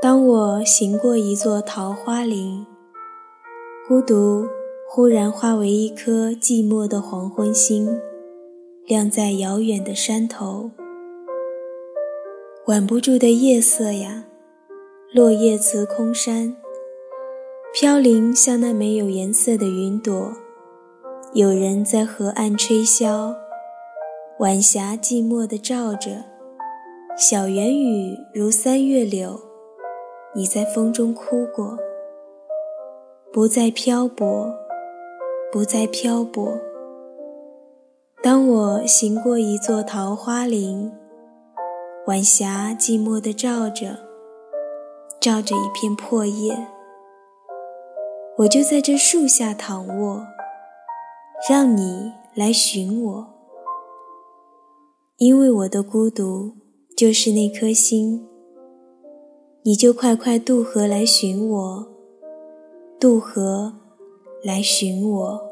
当我行过一座桃花林，孤独忽然化为一颗寂寞的黄昏星，亮在遥远的山头。挽不住的夜色呀，落叶辞空山，飘零像那没有颜色的云朵。有人在河岸吹箫，晚霞寂寞地照着，小圆雨如三月柳。你在风中哭过，不再漂泊，不再漂泊。当我行过一座桃花林，晚霞寂寞地照着，照着一片破叶，我就在这树下躺卧，让你来寻我，因为我的孤独就是那颗心。你就快快渡河来寻我，渡河来寻我。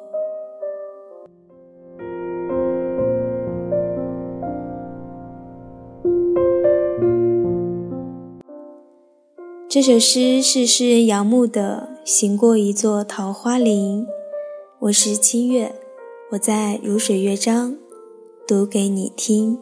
这首诗是诗人杨牧的《行过一座桃花林》，我是七月，我在如水乐章读给你听。